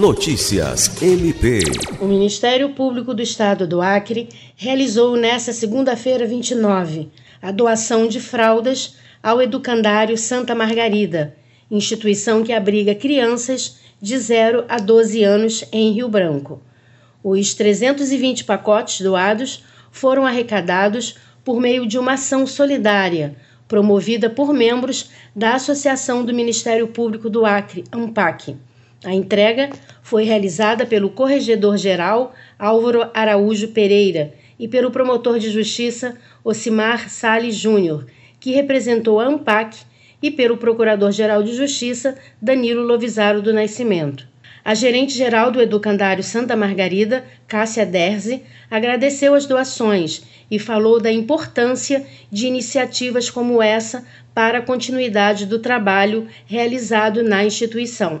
Notícias MP. O Ministério Público do Estado do Acre realizou nesta segunda-feira 29 a doação de fraldas ao Educandário Santa Margarida, instituição que abriga crianças de 0 a 12 anos em Rio Branco. Os 320 pacotes doados foram arrecadados por meio de uma ação solidária promovida por membros da Associação do Ministério Público do Acre, AMPAC. A entrega foi realizada pelo Corregedor-Geral Álvaro Araújo Pereira e pelo promotor de justiça Ocimar Sales Júnior, que representou a AMPAC, e pelo Procurador-Geral de Justiça Danilo Lovisaro do Nascimento. A gerente-geral do Educandário Santa Margarida, Cássia Derzi, agradeceu as doações e falou da importância de iniciativas como essa para a continuidade do trabalho realizado na instituição.